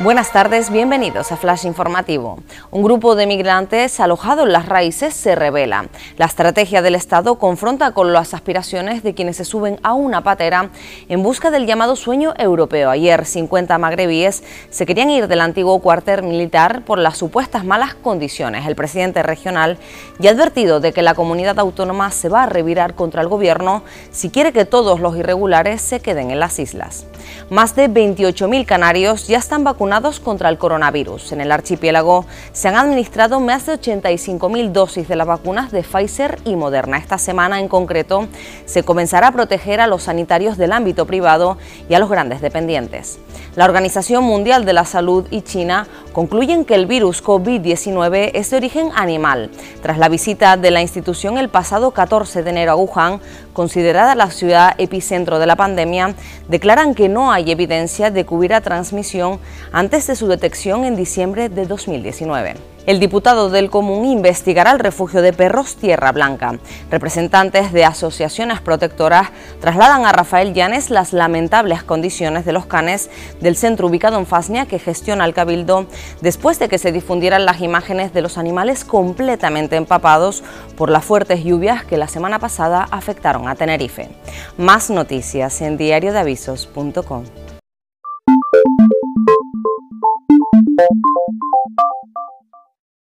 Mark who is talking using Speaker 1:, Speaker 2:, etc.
Speaker 1: Buenas tardes, bienvenidos a Flash Informativo. Un grupo de migrantes alojado en las raíces se revela. La estrategia del Estado confronta con las aspiraciones de quienes se suben a una patera en busca del llamado sueño europeo. Ayer, 50 magrebíes se querían ir del antiguo cuartel militar por las supuestas malas condiciones. El presidente regional ya ha advertido de que la comunidad autónoma se va a revirar contra el gobierno si quiere que todos los irregulares se queden en las islas. Más de 28.000 canarios ya están contra el coronavirus. En el archipiélago se han administrado más de 85.000 dosis de las vacunas de Pfizer y Moderna. Esta semana en concreto se comenzará a proteger a los sanitarios del ámbito privado y a los grandes dependientes. La Organización Mundial de la Salud y China concluyen que el virus COVID-19 es de origen animal. Tras la visita de la institución el pasado 14 de enero a Wuhan, considerada la ciudad epicentro de la pandemia, declaran que no hay evidencia de que hubiera transmisión antes de su detección en diciembre de 2019 el diputado del Común investigará el refugio de perros Tierra Blanca. Representantes de asociaciones protectoras trasladan a Rafael Llanes las lamentables condiciones de los canes del centro ubicado en Fasnia que gestiona el Cabildo después de que se difundieran las imágenes de los animales completamente empapados por las fuertes lluvias que la semana pasada afectaron a Tenerife. Más noticias en diariodeavisos.com.